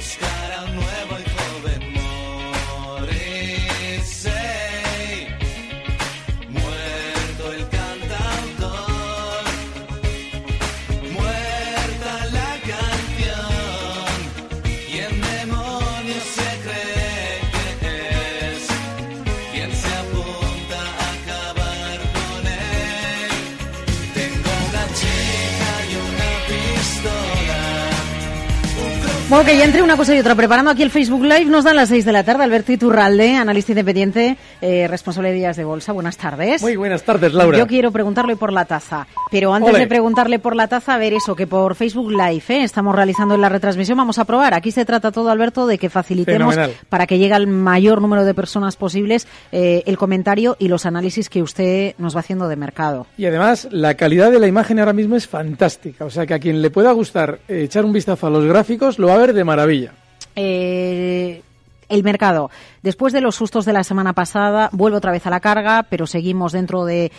buscar a Bueno, que ya entre una cosa y otra, preparando aquí el Facebook Live, nos dan las 6 de la tarde. Alberto Iturralde, analista independiente, eh, responsable de días de bolsa. Buenas tardes. Muy buenas tardes, Laura. Yo quiero preguntarle por la taza, pero antes Ole. de preguntarle por la taza, a ver eso, que por Facebook Live eh, estamos realizando en la retransmisión, vamos a probar. Aquí se trata todo, Alberto, de que facilitemos Fenomenal. para que llegue al mayor número de personas posibles eh, el comentario y los análisis que usted nos va haciendo de mercado. Y además, la calidad de la imagen ahora mismo es fantástica. O sea, que a quien le pueda gustar echar un vistazo a los gráficos, lo va de maravilla. Eh, el mercado, después de los sustos de la semana pasada, vuelve otra vez a la carga, pero seguimos dentro de,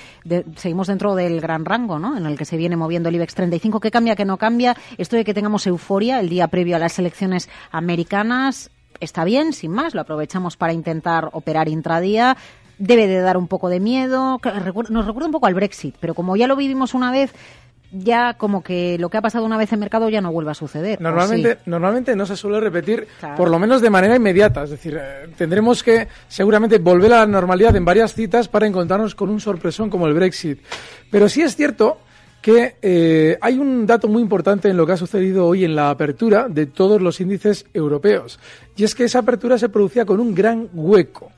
seguimos dentro del gran rango, ¿no? En el que se viene moviendo el IBEX 35. ¿Qué cambia, qué no cambia? Esto de que tengamos euforia el día previo a las elecciones americanas está bien, sin más. Lo aprovechamos para intentar operar intradía. Debe de dar un poco de miedo. Nos recuerda un poco al Brexit, pero como ya lo vivimos una vez, ya como que lo que ha pasado una vez en mercado ya no vuelve a suceder. ¿o Normalmente, sí? normalmente no se suele repetir, Claro. por lo menos de manera inmediata. Es decir, eh, tendremos que seguramente volver a la normalidad en varias citas para encontrarnos con un sorpresón como el Brexit. Pero sí es cierto que eh, hay un dato muy importante en lo que ha sucedido hoy en la apertura de todos los índices europeos. Y es que esa apertura se producía con un gran hueco.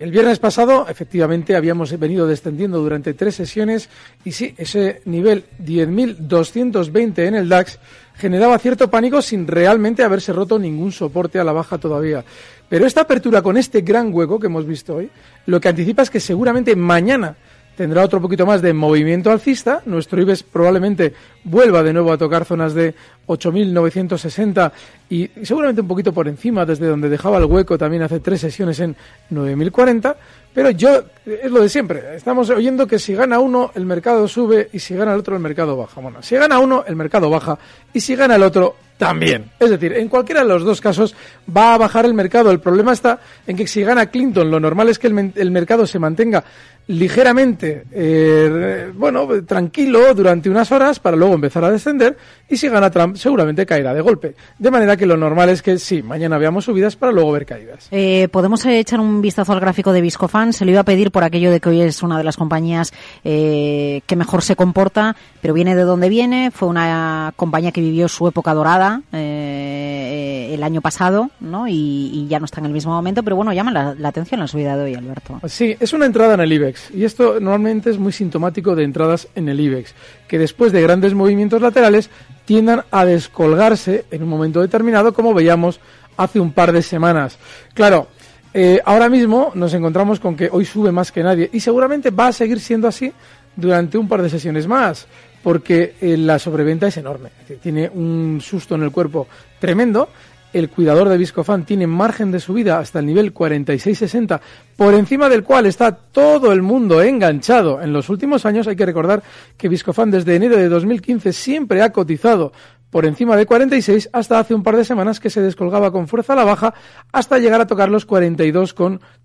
El viernes pasado, efectivamente, habíamos venido descendiendo durante tres sesiones y sí, ese nivel 10.220 en el DAX generaba cierto pánico sin realmente haberse roto ningún soporte a la baja todavía. Pero esta apertura con este gran hueco que hemos visto hoy, lo que anticipa es que seguramente mañana tendrá otro poquito más de movimiento alcista. Nuestro IBEX probablemente vuelva de nuevo a tocar zonas de 8.960 y seguramente un poquito por encima desde donde dejaba el hueco también hace tres sesiones en 9.040. Pero yo, es lo de siempre, estamos oyendo que si gana uno, el mercado sube y si gana el otro, el mercado baja. Bueno, si gana uno, el mercado baja y si gana el otro, también. Es decir, en cualquiera de los dos casos va a bajar el mercado. El problema está en que si gana Clinton, lo normal es que el, mercado se mantenga ligeramente, eh, bueno, tranquilo durante unas horas para luego empezar a descender y si gana Trump seguramente caerá de golpe. De manera que lo normal es que sí, mañana veamos subidas para luego ver caídas. Eh, Podemos eh, echar un vistazo al gráfico de Viscofan. Se lo iba a pedir por aquello de que hoy es una de las compañías eh, que mejor se comporta, pero viene de donde viene. Fue una compañía que vivió su época dorada el año pasado, ¿no? Y, y ya no está en el mismo momento. Pero bueno, llama la, la atención la subida de hoy, Alberto. Sí, es una entrada en el IBEX y esto normalmente es muy sintomático de entradas en el IBEX, que después de grandes movimientos laterales tiendan a descolgarse en un momento determinado, como veíamos hace un par de semanas. Claro, eh, ahora mismo nos encontramos con que hoy sube más que nadie y seguramente va a seguir siendo así durante un par de sesiones más, porque eh, la sobreventa es enorme, tiene un susto en el cuerpo tremendo. El cuidador de Viscofan tiene margen de subida hasta el nivel 46.60, por encima del cual está todo el mundo enganchado. En los últimos años hay que recordar que Viscofan desde enero de 2015 siempre ha cotizado por encima de 46 hasta hace un par de semanas que se descolgaba con fuerza a la baja hasta llegar a tocar los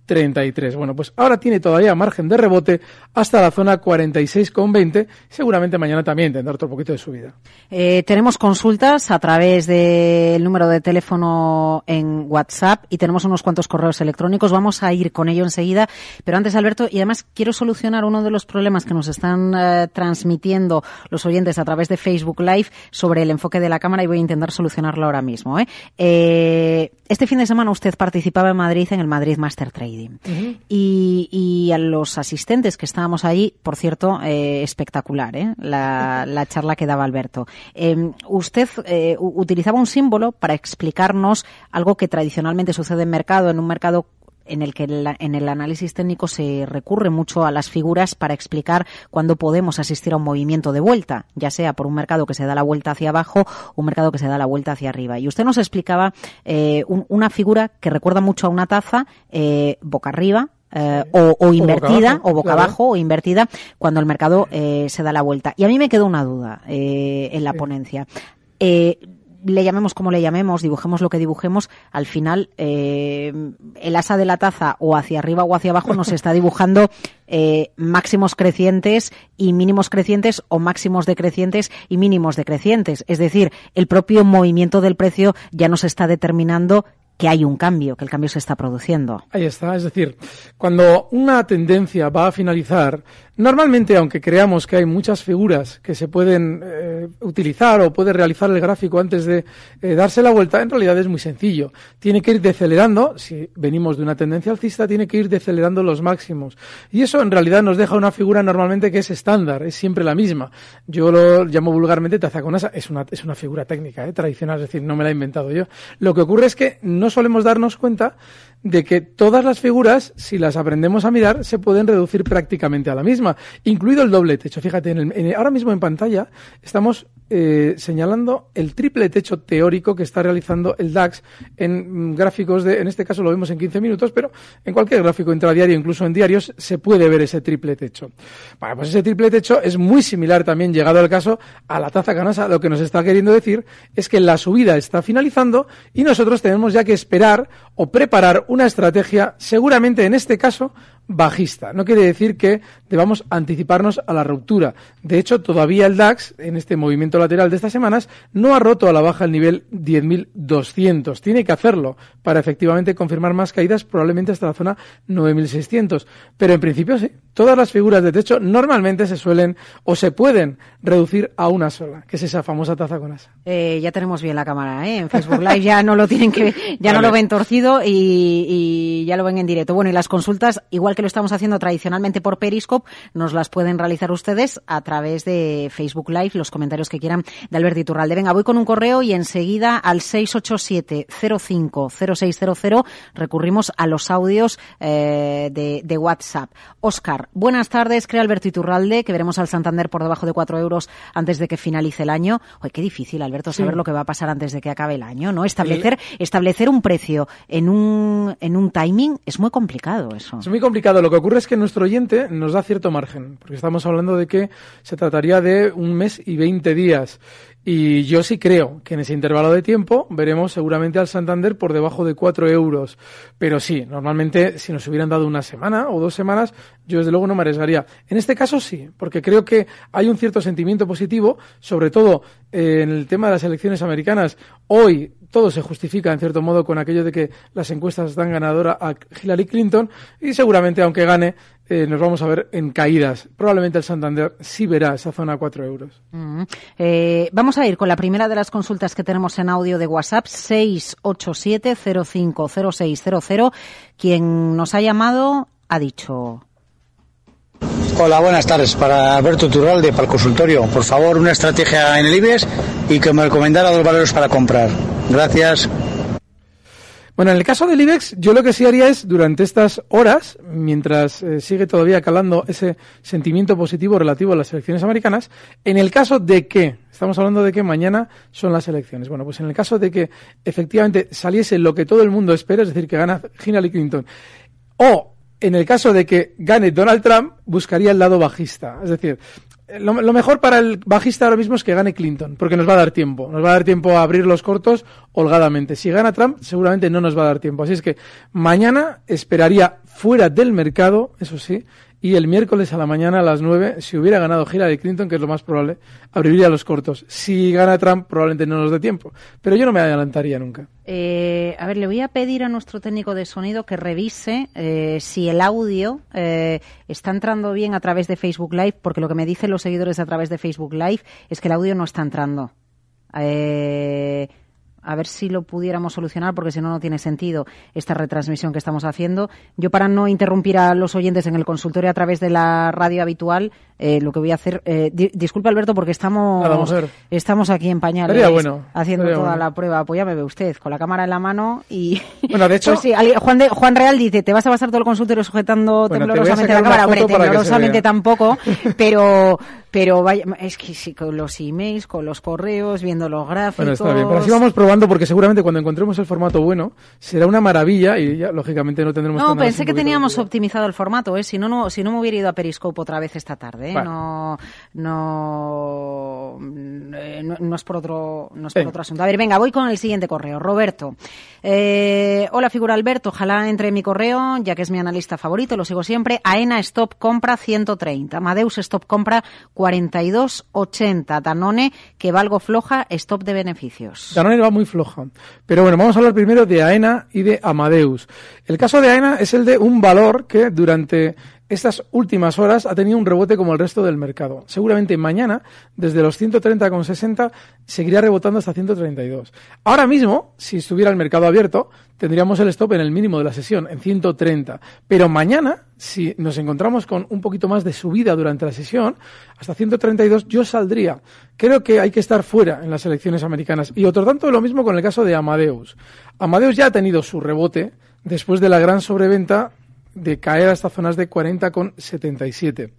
42,33. Bueno, pues ahora tiene todavía margen de rebote hasta la zona 46,20. Seguramente mañana también tendrá otro poquito de subida. Eh, tenemos consultas a través del número de teléfono en WhatsApp y tenemos unos cuantos correos electrónicos. Vamos a ir con ello enseguida. Pero antes, Alberto, y además quiero solucionar uno de los problemas que nos están eh, transmitiendo los oyentes a través de Facebook Live sobre el enfoque de la cámara y voy a intentar solucionarlo ahora mismo. ¿eh? Eh, este fin de semana usted participaba en Madrid en el Madrid Master Trading y, y, a los asistentes que estábamos allí, por cierto, eh, espectacular ¿eh? la, la, charla que daba Alberto. Em, usted eh, utilizaba un símbolo para explicarnos algo que tradicionalmente sucede en mercado, en un mercado en el que en el análisis técnico se recurre mucho a las figuras para explicar cuándo podemos asistir a un movimiento de vuelta, ya sea por un mercado que se da la vuelta hacia abajo o un mercado que se da la vuelta hacia arriba. Y usted nos explicaba eh, un, una figura que recuerda mucho a una taza eh, boca arriba, eh, o, o, invertida, o boca abajo, o boca claro. abajo, o invertida, cuando el mercado eh, se da la vuelta. Y a mí me quedó una duda eh, en la sí. ponencia. Le llamemos como le llamemos, dibujemos lo que dibujemos, al final eh, el asa de la taza o hacia arriba o hacia abajo nos está dibujando eh, máximos crecientes y mínimos crecientes o máximos decrecientes y mínimos decrecientes. Es decir, el propio movimiento del precio ya nos está determinando que hay un cambio, que el cambio se está produciendo. Ahí está, es decir, cuando una tendencia va a finalizar, Normalmente, aunque creamos que hay muchas figuras que se pueden eh, utilizar o puede realizar el gráfico antes de eh, darse la vuelta, en realidad es muy sencillo. Tiene que ir decelerando, si venimos de una tendencia alcista, tiene que ir decelerando los máximos. Y eso en realidad nos deja una figura normalmente que es estándar, es siempre la misma. Yo lo llamo vulgarmente tazaconasa, es una, es una figura técnica, eh, tradicional, es decir, no me la he inventado yo. Lo que ocurre es que no solemos darnos cuenta de que todas las figuras, si las aprendemos a mirar, se pueden reducir prácticamente a la misma, incluido el doble techo. Fíjate, en el, en, ahora mismo en pantalla estamos eh, señalando el triple techo teórico que está realizando el DAX en mm, gráficos de, en este caso lo vemos en 15 minutos, pero en cualquier gráfico intradiario, incluso en diarios, se puede ver ese triple techo. Bueno, pues ese triple techo es muy similar también, llegado al caso, a la taza canasa. Lo que nos está queriendo decir es que la subida está finalizando y nosotros tenemos ya que esperar o preparar una estrategia, seguramente en este caso, bajista. No quiere decir que debamos anticiparnos a la ruptura. De hecho, todavía el DAX, en este movimiento lateral de estas semanas, no ha roto a la baja el nivel 10.200. Tiene que hacerlo para efectivamente confirmar más caídas, probablemente hasta la zona 9.600. Pero en principio sí. Todas las figuras de techo normalmente se suelen o se pueden reducir a una sola, que es esa famosa taza con asa. Eh, ya tenemos bien la cámara, ¿eh? En Facebook Live ya no lo tienen que, ya vale. no lo ven torcido y, y ya lo ven en directo. Bueno, y las consultas, igual que lo estamos haciendo tradicionalmente por Periscope, nos las pueden realizar ustedes a través de Facebook Live, los comentarios que quieran de Alberto Iturralde. Venga, voy con un correo y enseguida al 687-05-0600 recurrimos a los audios eh, de, de, WhatsApp. Oscar, buenas tardes, creo Alberto Iturralde, que veremos al Santander por debajo de 4 euros antes de que finalice el año. Oye, qué difícil, Alberto, saber sí. lo que va a pasar antes de que acabe el año, ¿no? Establecer, establecer un precio en un, en un timing es muy complicado eso. Es muy complicado. Lo que ocurre es que nuestro oyente nos da cierto margen, porque estamos hablando de que se trataría de un mes y 20 días. Y yo sí creo que en ese intervalo de tiempo veremos seguramente al Santander por debajo de 4 euros. Pero sí, normalmente si nos hubieran dado una semana o dos semanas, yo desde luego no me arriesgaría. En este caso sí, porque creo que hay un cierto sentimiento positivo, sobre todo en el tema de las elecciones americanas. Hoy todo se justifica en cierto modo con aquello de que las encuestas dan ganadora a Hillary Clinton y seguramente aunque gane eh, nos vamos a ver en caídas. Probablemente el Santander sí verá esa zona a 4 euros. Mm. Eh, vamos a ir con la primera de las consultas que tenemos en audio de WhatsApp, 687-050600. Quien nos ha llamado ha dicho... Hola, buenas tardes. Para Alberto Turralde, para el consultorio. Por favor, una estrategia en el IBEX y que me recomendara dos valores para comprar. Gracias. Bueno, en el caso del IBEX, yo lo que sí haría es, durante estas horas, mientras eh, sigue todavía calando ese sentimiento positivo relativo a las elecciones americanas, en el caso de que, estamos hablando de que mañana son las elecciones, bueno, pues en el caso de que efectivamente saliese lo que todo el mundo espera, es decir, que gana Hillary Clinton, o en el caso de que gane Donald Trump, buscaría el lado bajista. Es decir, lo, mejor para el bajista ahora mismo es que gane Clinton, porque nos va a dar tiempo. Nos va a dar tiempo a abrir los cortos holgadamente. Si gana Trump, seguramente no nos va a dar tiempo. Así es que mañana esperaría fuera del mercado, eso sí, y el miércoles a la mañana a las 9, si hubiera ganado Hillary Clinton, que es lo más probable, abriría los cortos. Si gana Trump, probablemente no nos dé tiempo. Pero yo no me adelantaría nunca. Eh, a ver, le voy a pedir a nuestro técnico de sonido que revise eh, si el audio eh, está entrando bien a través de Facebook Live, porque lo que me dicen los seguidores a través de Facebook Live es que el audio no está entrando. Eh, a ver si lo pudiéramos solucionar, porque si no, no tiene sentido esta retransmisión que estamos haciendo. Yo, para no interrumpir a los oyentes en el consultorio a través de la radio habitual, eh, lo que voy a hacer. Eh, di- disculpe, Alberto, porque estamos, Nada, estamos aquí en pañales bueno, haciendo toda bueno. la prueba. Pues ya me ve usted, con la cámara en la mano y. Bueno, de hecho- Pues sí, alguien- Juan, de- Juan Real dice: ¿te vas a pasar todo el consultorio sujetando Bueno, temblorosamente la cámara? Hombre, temblorosamente tampoco, pero. Pero vaya, es que sí, con los emails, con los correos, viendo los gráficos. Bueno, está bien. Pero así vamos probando porque seguramente cuando encontremos el formato bueno será una maravilla y ya, lógicamente, no tendremos No, pensé que teníamos optimizado el formato, ¿eh? Si no, no, si no me hubiera ido a Periscope otra vez esta tarde, ¿eh? No, no, eh, no, no es por otro, no es por Venga. otro asunto. A ver, venga, voy con el siguiente correo. Roberto. Eh, hola, figura Alberto. Ojalá entre en mi correo, ya que es mi analista favorito, lo sigo siempre. AENA Stop Compra 130. Amadeus Stop Compra 4280. Danone, que valgo floja, Stop de beneficios. Danone va muy floja. Pero bueno, vamos a hablar primero de AENA y de Amadeus. El caso de AENA es el de un valor que durante estas últimas horas ha tenido un rebote como el resto del mercado. Seguramente mañana, desde los 130,60, seguiría rebotando hasta 132. Ahora mismo, si estuviera el mercado abierto, tendríamos el stop en el mínimo de la sesión, en 130. Pero mañana, si nos encontramos con un poquito más de subida durante la sesión, hasta 132, yo saldría. Creo que hay que estar fuera en las elecciones americanas. Y otro tanto lo mismo con el caso de Amadeus. Amadeus ya ha tenido su rebote después de la gran sobreventa de caer hasta zonas de 40,77.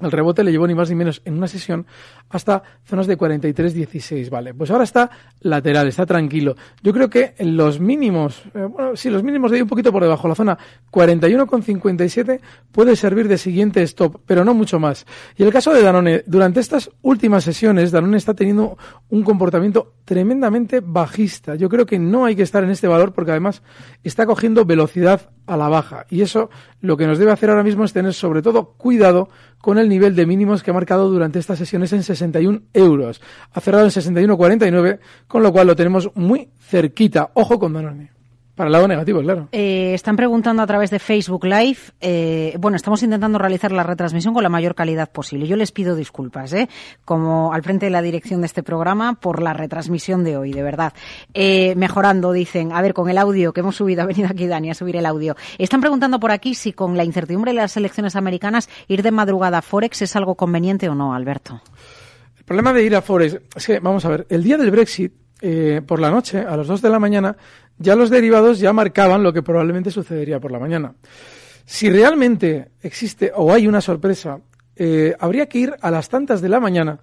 El rebote le llevó ni más ni menos en una sesión hasta zonas de 43.16, vale. Pues ahora está lateral, está tranquilo. Yo creo que los mínimos, eh, bueno, sí, los mínimos de ahí un poquito por debajo, la zona 41,57 puede servir de siguiente stop, pero no mucho más. Y el caso de Danone, durante estas últimas sesiones, Danone está teniendo un comportamiento tremendamente bajista. Yo creo que no hay que estar en este valor porque además está cogiendo velocidad a la baja. Y eso lo que nos debe hacer ahora mismo es tener sobre todo cuidado con el nivel de mínimos que ha marcado durante estas sesiones en 61 euros. Ha cerrado en 61,49, con lo cual lo tenemos muy cerquita. Ojo con Danone. Para el lado negativo, claro. Eh, están preguntando a través de Facebook Live. eh, bueno, estamos intentando realizar la retransmisión con la mayor calidad posible. Yo les pido disculpas, ¿eh? como al frente de la dirección de este programa, por la retransmisión de hoy, de verdad. Eh, mejorando, dicen. A ver, con el audio que hemos subido, ha venido aquí Dani a subir el audio. Están preguntando por aquí si con la incertidumbre de las elecciones americanas ir de madrugada a Forex es algo conveniente o no, Alberto. El problema de ir a Forex es que, vamos a ver, el día del Brexit, eh, por la noche, a las 2 de la mañana, ya los derivados ya marcaban lo que probablemente sucedería por la mañana. Si realmente existe o hay una sorpresa, eh, habría que ir a las tantas de la mañana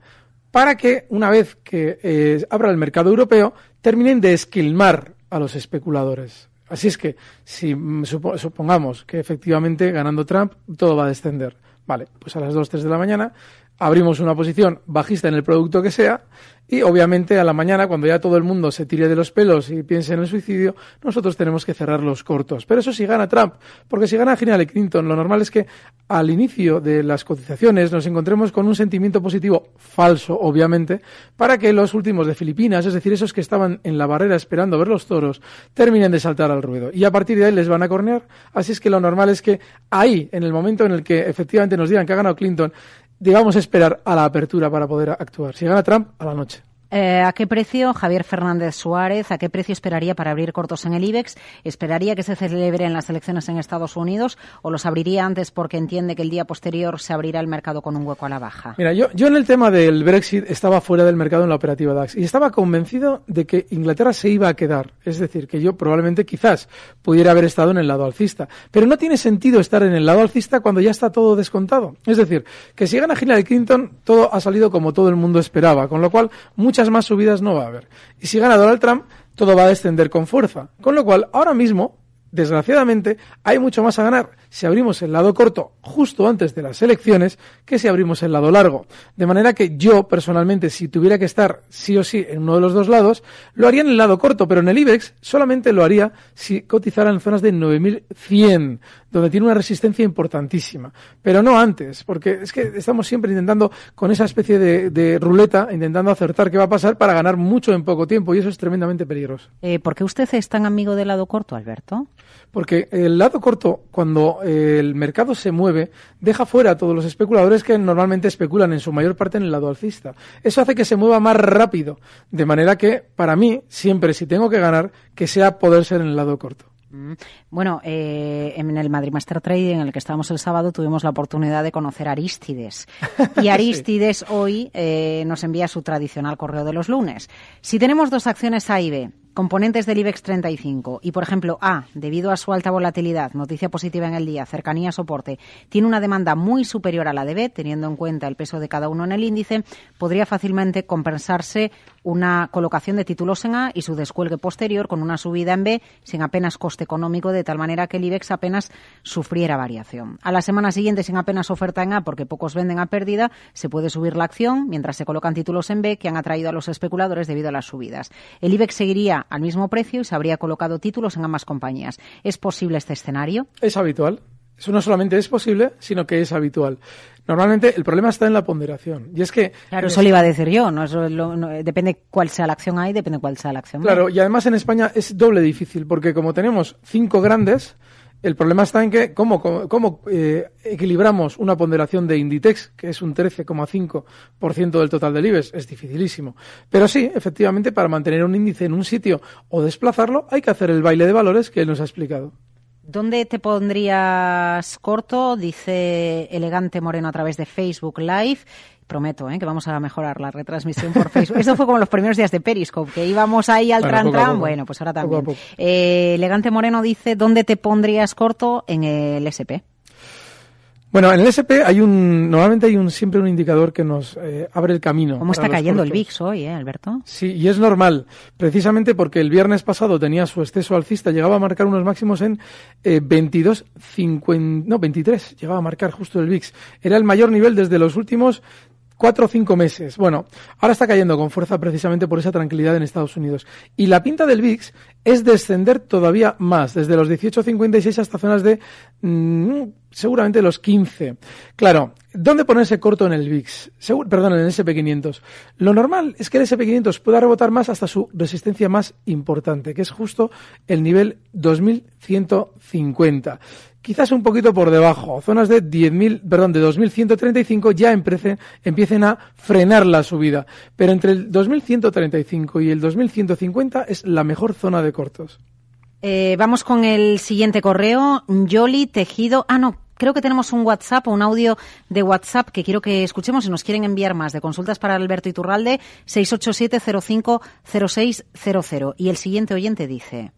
para que, una vez que eh, abra el mercado europeo, terminen de esquilmar a los especuladores. Así es que, si mm, supo- supongamos que efectivamente ganando Trump todo va a descender, vale, pues a las 2, 3 de la mañana abrimos una posición bajista en el producto que sea y obviamente a la mañana cuando ya todo el mundo se tire de los pelos y piense en el suicidio, nosotros tenemos que cerrar los cortos. Pero eso si gana Trump, porque si gana Hillary Clinton, lo normal es que al inicio de las cotizaciones nos encontremos con un sentimiento positivo falso, obviamente, para que los últimos de Filipinas, es decir, esos que estaban en la barrera esperando ver los toros, terminen de saltar al ruedo. Y a partir de ahí les van a cornear. Así es que lo normal es que ahí, en el momento en el que efectivamente nos digan que ha ganado Clinton, digamos esperar a la apertura para poder actuar. Si gana Trump, a la noche. Eh, ¿A qué precio, Javier Fernández Suárez, a qué precio esperaría para abrir cortos en el IBEX? ¿Esperaría que se celebren las elecciones en Estados Unidos o los abriría antes porque entiende que el día posterior se abrirá el mercado con un hueco a la baja? Mira, yo, yo en el tema del Brexit estaba fuera del mercado en la operativa DAX y estaba convencido de que Inglaterra se iba a quedar. Es decir, que yo probablemente quizás pudiera haber estado en el lado alcista. Pero no tiene sentido estar en el lado alcista cuando ya está todo descontado. Es decir, que si gana Hillary Clinton, todo ha salido como todo el mundo esperaba, con lo cual muchas más subidas no va a haber. Y si gana Donald Trump, todo va a descender con fuerza. Con lo cual, ahora mismo, desgraciadamente, hay mucho más a ganar si abrimos el lado corto justo antes de las elecciones que si abrimos el lado largo. De manera que yo, personalmente, si tuviera que estar sí o sí en uno de los dos lados, lo haría en el lado corto, pero en el IBEX solamente lo haría si cotizara en zonas de 9100, donde tiene una resistencia importantísima. Pero no antes, porque es que estamos siempre intentando con esa especie de, de ruleta, intentando acertar qué va a pasar para ganar mucho en poco tiempo, y eso es tremendamente peligroso. Eh, ¿Por qué usted es tan amigo del lado corto, Alberto? Porque el lado corto, cuando el mercado se mueve, deja fuera a todos los especuladores que normalmente especulan en su mayor parte en el lado alcista. Eso hace que se mueva más rápido. De manera que, para mí, siempre si tengo que ganar, que sea poder ser en el lado corto. Mm. Bueno, eh, en el Madrid Master Trading, en el que estábamos el sábado, tuvimos la oportunidad de conocer a Aristides. Y Aristides hoy eh, nos envía su tradicional correo de los lunes. Si tenemos dos acciones A y B, componentes del IBEX 35 y, por ejemplo, A, debido a su alta volatilidad, noticia positiva en el día, cercanía, soporte, tiene una demanda muy superior a la de B, teniendo en cuenta el peso de cada uno en el índice, podría fácilmente compensarse una colocación de títulos en A y su descuelgue posterior con una subida en B sin apenas coste económico, de tal manera que el IBEX apenas sufriera variación. A la semana siguiente, sin apenas oferta en A, porque pocos venden a pérdida, se puede subir la acción mientras se colocan títulos en B que han atraído a los especuladores debido a las subidas. El IBEX seguiría al mismo precio y se habría colocado títulos en ambas compañías. ¿Es posible este escenario? Es habitual. Eso no solamente es posible, sino que es habitual. Normalmente el problema está en la ponderación. Y es que. Claro, eso le iba a decir yo. ¿no? Eso lo, no, depende cuál sea la acción ahí, depende cuál sea la acción. Claro, y además en España es doble difícil, porque como tenemos cinco grandes, el problema está en que cómo, eh, equilibramos una ponderación de Inditex, que es un 13,5% del total del IBEX, es dificilísimo. Pero sí, efectivamente, para mantener un índice en un sitio o desplazarlo, hay que hacer el baile de valores que él nos ha explicado. ¿Dónde te pondrías corto? Dice Elegante Moreno a través de Facebook Live. Prometo ¿eh? que vamos a mejorar la retransmisión por Facebook. Esto fue como los primeros días de Periscope, que íbamos ahí al Bueno, tran. Bueno, pues ahora también. poco. Eh, Elegante Moreno dice, ¿dónde te pondrías corto? En el SP. Bueno, en el SP hay un, normalmente hay un, siempre un indicador que nos eh, abre el camino. ¿Cómo está cayendo el. VIX hoy, eh, Alberto? Sí, y es normal, precisamente porque el viernes pasado tenía su exceso alcista, llegaba a marcar unos máximos en eh, 22, 50, no, 23, llegaba a marcar justo el VIX. Era el mayor nivel desde los últimos cuatro o cinco meses. Bueno, ahora está cayendo con fuerza precisamente por esa tranquilidad en Estados Unidos. Y la pinta del VIX es descender todavía más, desde los 18.56 hasta zonas de mm, seguramente los 15. Claro, ¿dónde ponerse corto en el VIX? Segu- perdón, en el SP500. Lo normal es que el SP500 pueda rebotar más hasta su resistencia más importante, que es justo el nivel 2150 quizás un poquito por debajo, zonas de 10.000, perdón, de 2.135 ya empiecen, a frenar la subida. Pero entre el 2.135 y el 2.150 es la mejor zona de cortos. Eh, vamos con el siguiente correo. Yoli Tejido. Ah, no. Creo que tenemos un WhatsApp o un audio de WhatsApp que quiero que escuchemos. Si nos quieren enviar más de consultas para Alberto Iturralde, 687-050600. Y el siguiente oyente dice.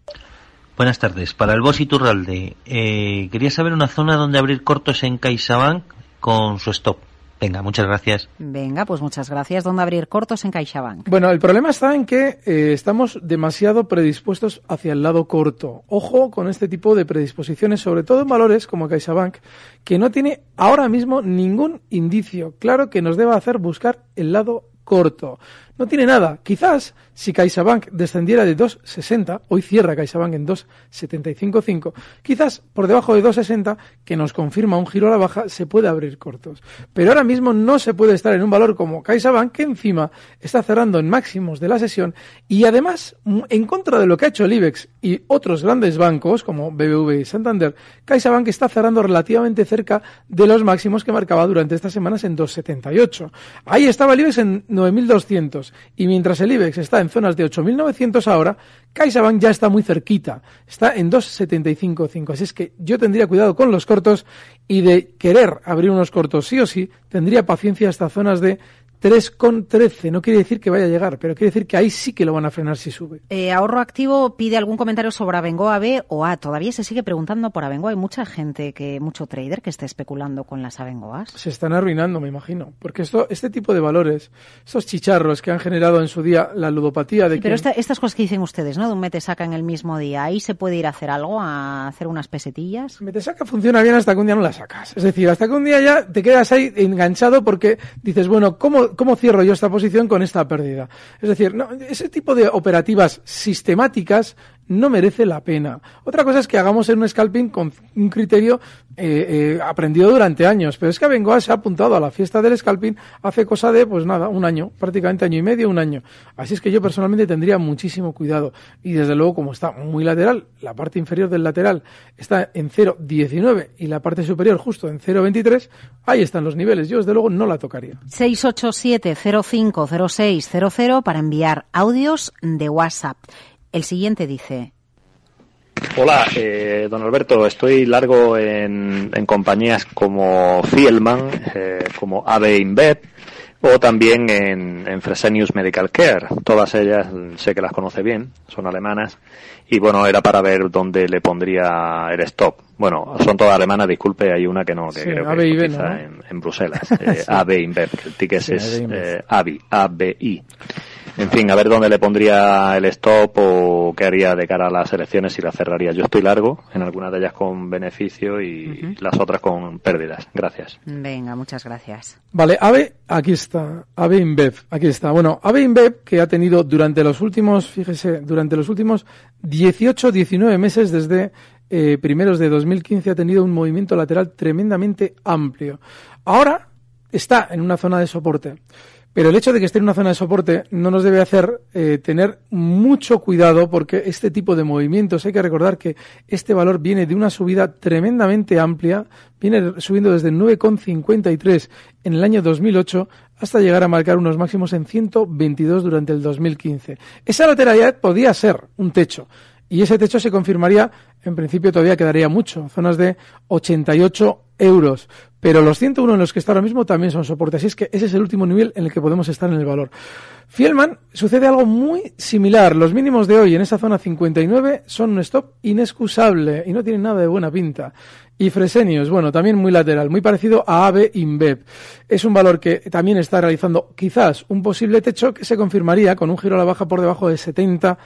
Buenas tardes. Para el Boss Iturralde, eh, quería saber una zona donde abrir cortos en CaixaBank con su stop. Venga, muchas gracias. Venga, pues muchas gracias. ¿Dónde abrir cortos en CaixaBank? Bueno, el problema está en que eh, estamos demasiado predispuestos hacia el lado corto. Ojo con este tipo de predisposiciones, sobre todo en valores como CaixaBank, que no tiene ahora mismo ningún indicio claro que nos deba hacer buscar el lado corto. No tiene nada. Quizás si CaixaBank descendiera de 2,60, hoy cierra CaixaBank en 2,755, quizás por debajo de 2,60, que nos confirma un giro a la baja, se puede abrir cortos. Pero ahora mismo no se puede estar en un valor como CaixaBank, que encima está cerrando en máximos de la sesión y además, m- en contra de lo que ha hecho el IBEX y otros grandes bancos como BBV y Santander, CaixaBank está cerrando relativamente cerca de los máximos que marcaba durante estas semanas en 2,78. Ahí estaba el IBEX en 9.200 y mientras el IBEX está en zonas de 8.900 ahora, CaixaBank ya está muy cerquita, está en 2,755. Así es que yo tendría cuidado con los cortos y de querer abrir unos cortos sí o sí, tendría paciencia hasta zonas de 3,13. No quiere decir que vaya a llegar, pero quiere decir que ahí sí que lo van a frenar si sube. Eh, ahorro activo pide algún comentario sobre Abengoa B o A. Todavía se sigue preguntando por Abengoa. Hay mucha gente, que mucho trader que está especulando con las Abengoas. Se están arruinando, me imagino. Porque esto, este tipo de valores, estos chicharros que han generado en su día la ludopatía de Sí, que... pero esta- estas cosas que dicen ustedes, ¿no? De un mete saca en el mismo día. Ahí se puede ir a hacer algo, a hacer unas pesetillas. Metesaca funciona bien hasta que un día no la sacas. Es decir, hasta que un día ya te quedas ahí enganchado porque dices, bueno, ¿cómo, cómo cierro yo esta posición con esta pérdida? Es decir, no, ese tipo de operativas sistemáticas no merece la pena. Otra cosa es que hagamos en un scalping con un criterio eh, eh, aprendido durante años. Pero es que Abengoa se ha apuntado a la fiesta del scalping hace cosa de, pues nada, un año, prácticamente año y medio, un año. Así es que yo personalmente tendría muchísimo cuidado. Y desde luego, como está muy lateral, la parte inferior del lateral está en 0,19 y la parte superior justo en 0,23, ahí están los niveles. Yo desde luego no la tocaría. 687-050600 para enviar audios de WhatsApp. El siguiente dice, Hola, eh, don Alberto. Estoy largo en, en compañías como Fielman, eh, como AB InBev o también en, en Fresenius Medical Care. Todas ellas mm, sé que las conoce bien, son alemanas. Y bueno, era para ver dónde le pondría el stop. Bueno, son todas alemanas, disculpe, hay una que no, que Sí, creo que ¿no? en, en Bruselas. Eh, AB InBev, el ticket Sí, es AB eh, ABI. En fin, a ver dónde le pondría el stop o qué haría de cara a las elecciones si la cerraría. Yo estoy largo, en algunas de ellas con beneficio y las otras con pérdidas. Gracias. venga, muchas gracias. Vale, AVE, aquí está. AVE InBev, aquí está. Bueno, AVE InBev que ha tenido durante los últimos, fíjese, durante los últimos 18, 19 meses desde eh, primeros de 2015 ha tenido un movimiento lateral tremendamente amplio. Ahora está en una zona de soporte. Pero el hecho de que esté en una zona de soporte no nos debe hacer eh, tener mucho cuidado porque este tipo de movimientos, hay que recordar que este valor viene de una subida tremendamente amplia, viene subiendo desde 9,53 en el año 2008 hasta llegar a marcar unos máximos en 122 durante el 2015. Esa lateralidad podía ser un techo y ese techo se confirmaría, en principio todavía quedaría mucho, zonas de 88 euros. Pero los 101 en los que está ahora mismo también son soporte. Así es que ese es el último nivel en el que podemos estar en el valor. Fielman sucede algo muy similar. Los mínimos de hoy en esa zona 59 son un stop inexcusable y no tienen nada de buena pinta. Y Fresenius, bueno, también muy lateral, muy parecido a AB InBev. Es un valor que también está realizando quizás un posible techo que se confirmaría con un giro a la baja por debajo de 70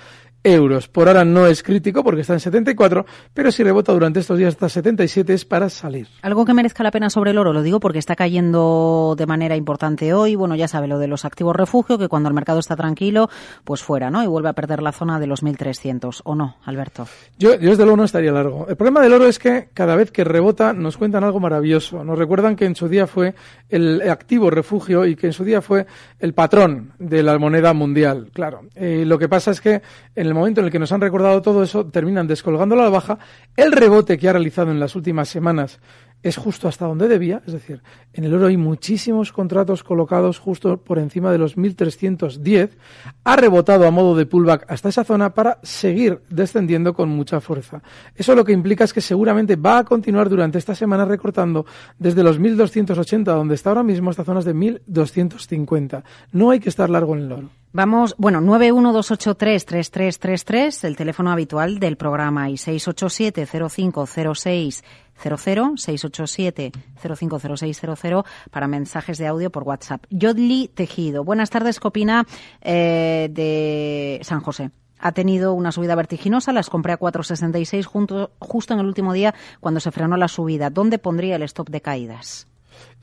euros. Por ahora no es crítico porque está en 74, pero si rebota durante estos días hasta 77 es para salir. Algo que merezca la pena sobre el oro, lo digo porque está cayendo de manera importante hoy. Bueno, ya sabe lo de los activos refugio, que cuando el mercado está tranquilo, pues fuera, ¿no? Y vuelve a perder la zona de los 1.300. ¿O no, Alberto? Yo, yo desde luego no estaría largo. El problema del oro es que cada vez que rebota nos cuentan algo maravilloso. Nos recuerdan que en su día fue el activo refugio y que en su día fue el patrón de la moneda mundial. Claro, eh, lo que pasa es que en el momento en el que nos han recordado todo eso, terminan descolgándolo la baja. El rebote que ha realizado en las últimas semanas es justo hasta donde debía, es decir, en el oro hay muchísimos contratos colocados justo por encima de los 1310, ha rebotado a modo de pullback hasta esa zona para seguir descendiendo con mucha fuerza. Eso lo que implica es que seguramente va a continuar durante esta semana recortando desde los 1280, donde está ahora mismo, hasta zonas de 1250. No hay que estar largo en el oro. Vamos, bueno, 912833333, el teléfono habitual del programa, y 687-050600, 687-050600, para mensajes de audio por WhatsApp. Yodli Tejido, buenas tardes, ¿qué opina eh, de San José? ha tenido una subida vertiginosa, las compré a 4,66 junto, justo en el último día cuando se frenó la subida. ¿Dónde pondría el stop de caídas?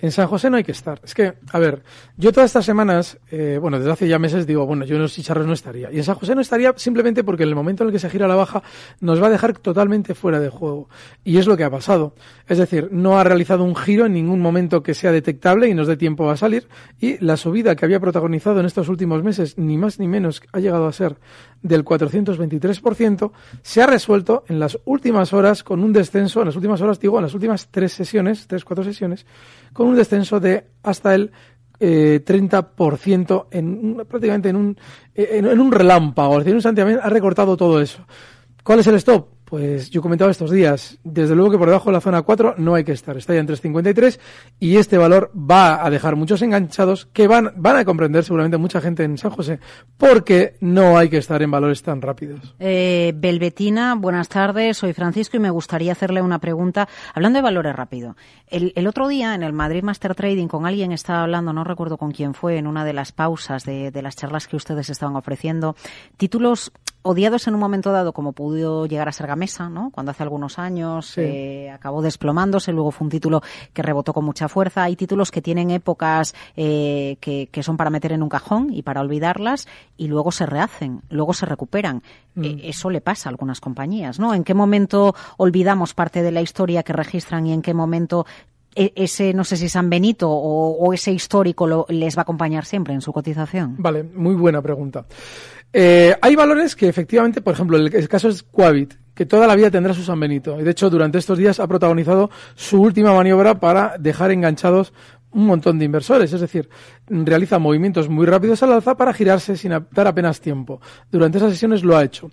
En San José no hay que estar. Es que, a ver, yo todas estas semanas, eh, bueno, desde hace ya meses digo, bueno, yo en los chicharros no estaría. Y en San José no estaría simplemente porque en el momento en el que se gira la baja nos va a dejar totalmente fuera de juego. Y es lo que ha pasado. Es decir, no ha realizado un giro en ningún momento que sea detectable y nos dé tiempo a salir. Y la subida que había protagonizado en estos últimos meses, ni más ni menos, ha llegado a ser del 423%, se ha resuelto en las últimas horas con un descenso, en las últimas horas, digo, en las últimas tres sesiones, tres, cuatro sesiones, con un descenso de hasta el eh, 30% en un- prácticamente en un, en, en un relámpago, es decir, en un instante ha recortado todo eso. ¿Cuál es el stop? Pues yo comentaba estos días, desde luego que por debajo de la zona 4 no hay que estar, está ya en 3.53 y este valor va a dejar muchos enganchados que van, van a comprender seguramente mucha gente en San José porque no hay que estar en valores tan rápidos. Eh, Belvetina, buenas tardes, soy Francisco y me gustaría hacerle una pregunta hablando de valores rápido. El, otro día en el Madrid Master Trading con alguien estaba hablando, no recuerdo con quién fue, en una de las pausas de, de las charlas que ustedes estaban ofreciendo, títulos odiados en un momento dado, como pudo llegar a ser Gamesa, ¿no? Cuando hace algunos años Sí. eh, acabó desplomándose, luego fue un título que rebotó con mucha fuerza. Hay títulos que tienen épocas eh, que, que son para meter en un cajón y para olvidarlas y luego se rehacen, luego se recuperan. Eh, eso le pasa a algunas compañías, ¿no? ¿En qué momento olvidamos parte de la historia que registran y en qué momento e- ese, no sé si San Benito o, o ese histórico lo- les va a acompañar siempre en su cotización? Vale, muy buena pregunta. Eh, hay valores que efectivamente, por ejemplo, el, el caso es Quabit, que toda la vida tendrá su San Benito. Y de hecho, durante estos días ha protagonizado su última maniobra para dejar enganchados un montón de inversores. Es decir, realiza movimientos muy rápidos al alza para girarse sin dar apenas tiempo. Durante esas sesiones lo ha hecho.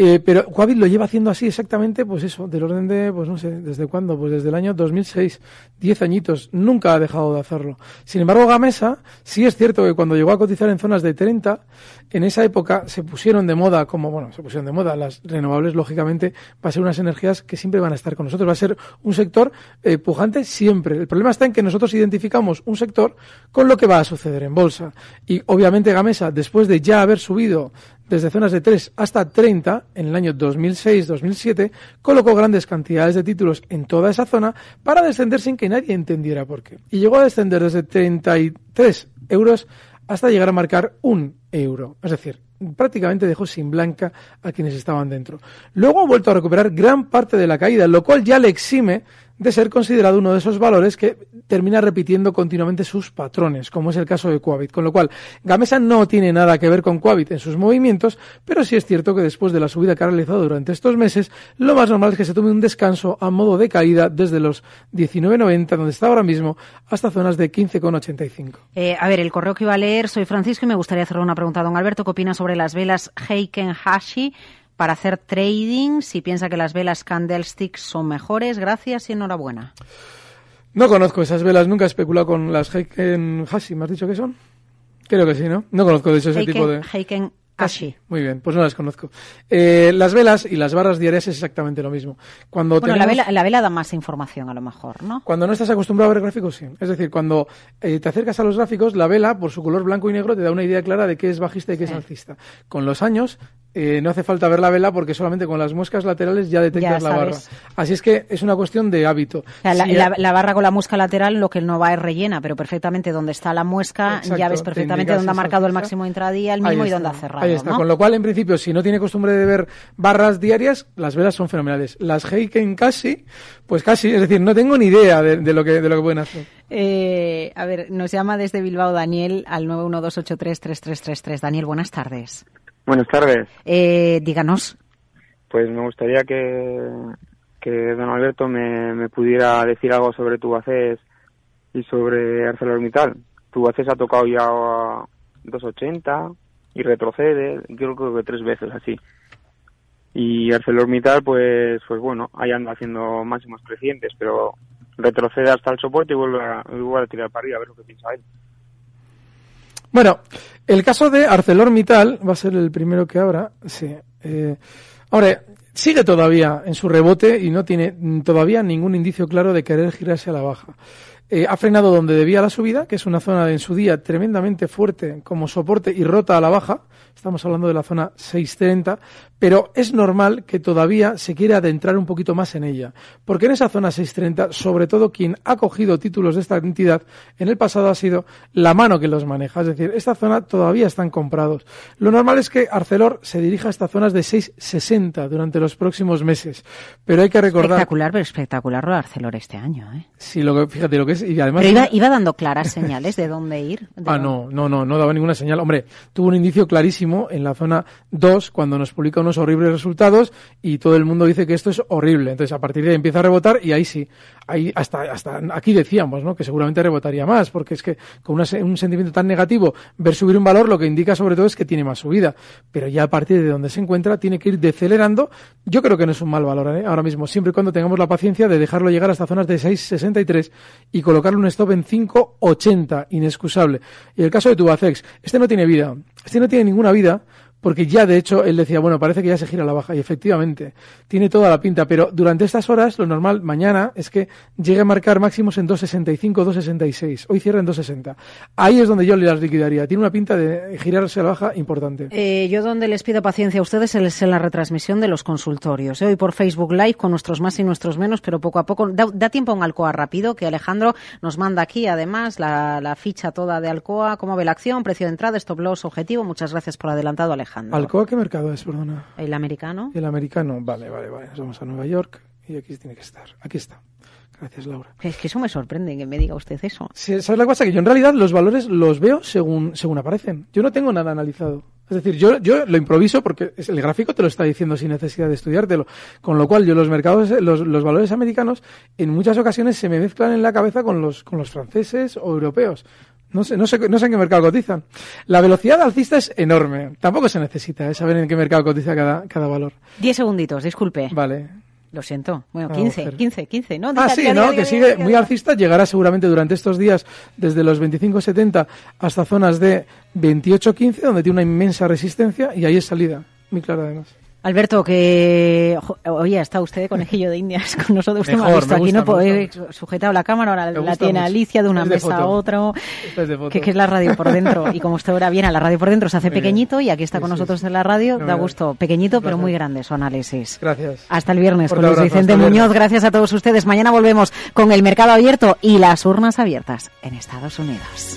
Eh, pero Quabit lo lleva haciendo así exactamente, pues eso, del orden de, pues no sé, ¿desde cuándo? Pues desde el año 2006, 10 añitos, nunca ha dejado de hacerlo. Sin embargo, Gamesa, sí es cierto que cuando llegó a cotizar en zonas de 30, en esa época se pusieron de moda, como, bueno, se pusieron de moda, las renovables, lógicamente, va a ser unas energías que siempre van a estar con nosotros, va a ser un sector eh, pujante siempre. El problema está en que nosotros identificamos un sector con lo que va a suceder en bolsa. Y obviamente Gamesa, después de ya haber subido desde zonas de 3 hasta 30 en el año 2006-2007, colocó grandes cantidades de títulos en toda esa zona para descender sin que nadie entendiera por qué. Y llegó a descender desde 33 euros hasta llegar a marcar un euro. Es decir, prácticamente dejó sin blanca a quienes estaban dentro. Luego ha vuelto a recuperar gran parte de la caída, lo cual ya le exime de ser considerado uno de esos valores que termina repitiendo continuamente sus patrones, como es el caso de Quabit. Con lo cual, Gamesa no tiene nada que ver con Quabit en sus movimientos, pero sí es cierto que después de la subida que ha realizado durante estos meses, lo más normal es que se tome un descanso a modo de caída desde los 19.90, donde está ahora mismo, hasta zonas de 15,85. Eh, a ver, el correo que iba a leer, soy Francisco y me gustaría hacerle una pregunta a don Alberto. ¿Qué opina sobre las velas Heiken Hashi para hacer trading? Si piensa que las velas Candlesticks son mejores, gracias y enhorabuena. No conozco esas velas, nunca he especulado con las Heiken Hashi, ¿me has dicho que son? Creo que sí, ¿no? No conozco de hecho ese tipo de... Heiken, Heiken Hashi. Muy bien, pues no las conozco. Eh, las velas y las barras diarias es exactamente lo mismo. Cuando Bueno, la vela, la vela da más información a lo mejor, ¿no? Cuando no estás acostumbrado a ver gráficos, sí. Es decir, cuando eh, te acercas a los gráficos, la vela, por su color blanco y negro, te da una idea clara de qué es bajista y qué es alcista. Con los años, eh, no hace falta ver la vela porque solamente con las muescas laterales ya detectas Ya la barra. Así es que es una cuestión de hábito. O sea, la, Si- la- la barra con la muesca lateral lo que no va es rellena, pero perfectamente donde está la muesca Exacto, ya ves te perfectamente dónde ha marcado el máximo intradía, el mínimo y dónde ha cerrado. Ahí está. ¿no? Con lo cual, en principio, si no tiene costumbre de ver barras diarias, las velas son fenomenales. Las Heiken casi, pues casi, es decir, no tengo ni idea de, de lo que de lo que pueden hacer. Eh, a ver, nos llama desde Bilbao Daniel al 912833333. Daniel, buenas tardes. Buenas tardes. Eh, díganos. Pues me gustaría que, que don Alberto me, me pudiera decir algo sobre Tubacés y sobre ArcelorMittal. Tubacés ha tocado ya a 2.80 y retrocede, yo creo que tres veces así. Y ArcelorMittal, pues, pues bueno, ahí anda haciendo máximos crecientes, pero retrocede hasta el soporte y vuelve a, vuelve a tirar para arriba, a ver lo que piensa él. Bueno, el caso de ArcelorMittal va a ser el primero que abra. Sí. Eh, ahora, sigue todavía en su rebote y no tiene todavía ningún indicio claro de querer girarse a la baja. Eh, ha frenado donde debía la subida, que es una zona en su día tremendamente fuerte como soporte y rota a la baja. Estamos hablando de la zona 630, pero es normal que todavía se quiera adentrar un poquito más en ella, porque en esa zona 630, sobre todo quien ha cogido títulos de esta entidad en el pasado ha sido la mano que los maneja, es decir, esta zona todavía están comprados. Lo normal es que Arcelor se dirija a estas zonas de 660 durante los próximos meses, pero hay que recordar Espectacular, pero espectacular lo de Arcelor este año, ¿eh? lo que, fíjate, lo que es y además... Pero iba, iba dando claras señales de dónde ir. de Ah, dónde- no, no, no, no daba ninguna señal. Hombre, tuvo un indicio clarísimo en la zona 2 cuando nos publica horribles resultados y todo el mundo dice que esto es horrible. Entonces, a partir de ahí empieza a rebotar y ahí sí, ahí hasta, hasta aquí decíamos, ¿no? Que seguramente rebotaría más porque es que con una un sentimiento tan negativo, ver subir un valor lo que indica sobre todo es que tiene más subida. Pero ya a partir de donde se encuentra tiene que ir decelerando. Yo creo que no es un mal valor ¿eh? ahora mismo, siempre y cuando tengamos la paciencia de dejarlo llegar hasta zonas de 6,63 y colocarle un stop en 5,80, inexcusable. Y el caso de Tubacex, este no tiene vida, este no tiene ninguna vida, porque ya de hecho él decía, bueno, parece que ya se gira la baja, y efectivamente, tiene toda la pinta, pero durante estas horas lo normal mañana es que llegue a marcar máximos en 2,65, 2,66, hoy cierra en 2,60. Ahí es donde yo le las liquidaría, tiene una pinta de girarse a la baja importante. Eh, yo donde les pido paciencia a ustedes es en la retransmisión de los consultorios. ¿eh? Hoy por Facebook Live con nuestros más y nuestros menos, pero poco a poco. Da, da tiempo a un Alcoa rápido, que Alejandro nos manda aquí además la, la ficha toda de Alcoa, cómo ve la acción, precio de entrada, stop loss, objetivo. Muchas gracias por adelantado, Alejandro. ¿Alcoa qué mercado es, perdona? El americano. El americano, vale, vale, vale. Nos vamos a Nueva York y aquí tiene que estar. Aquí está. Gracias, Laura. Es que eso me sorprende que me diga usted eso. Sí, ¿Sabes la cosa? Que yo en realidad los valores los veo según, según aparecen. Yo no tengo nada analizado. Es decir, yo, yo lo improviso porque el gráfico te lo está diciendo sin necesidad de estudiártelo. Con lo cual, yo los mercados, los, los valores americanos, en muchas ocasiones se me mezclan en la cabeza con los, con los franceses o europeos. No sé, no sé, no sé en qué mercado cotizan. La velocidad alcista es enorme. Tampoco se necesita ¿eh? saber en qué mercado cotiza cada, cada valor. Diez segunditos, disculpe. Vale. Lo siento. Bueno, Ah, 15, mujer. 15, 15. No, Ah, sí, diga, ¿no? diga, que sigue muy alcista, llegará seguramente durante estos días desde los 25.70 hasta zonas de 28.15, donde tiene una inmensa resistencia y ahí es salida, muy clara además. Alberto, que oye, está usted de conejillo de indias con nosotros. Usted me ha Mejor, visto aquí, gusta, no he sujetado la cámara, ahora la tiene mucho. Alicia de una Es de mesa a otra. Esta es de foto. Que, que es la radio por dentro. Y como usted ahora viene a la radio por dentro, se hace Muy bien. pequeñito y aquí está con nosotros en la radio. No Da gusto. Pequeñito, pero muy grande su análisis. Gracias. Hasta el viernes con Luis Vicente Muñoz. Gracias a todos ustedes. Mañana volvemos con el mercado abierto y las urnas abiertas en Estados Unidos.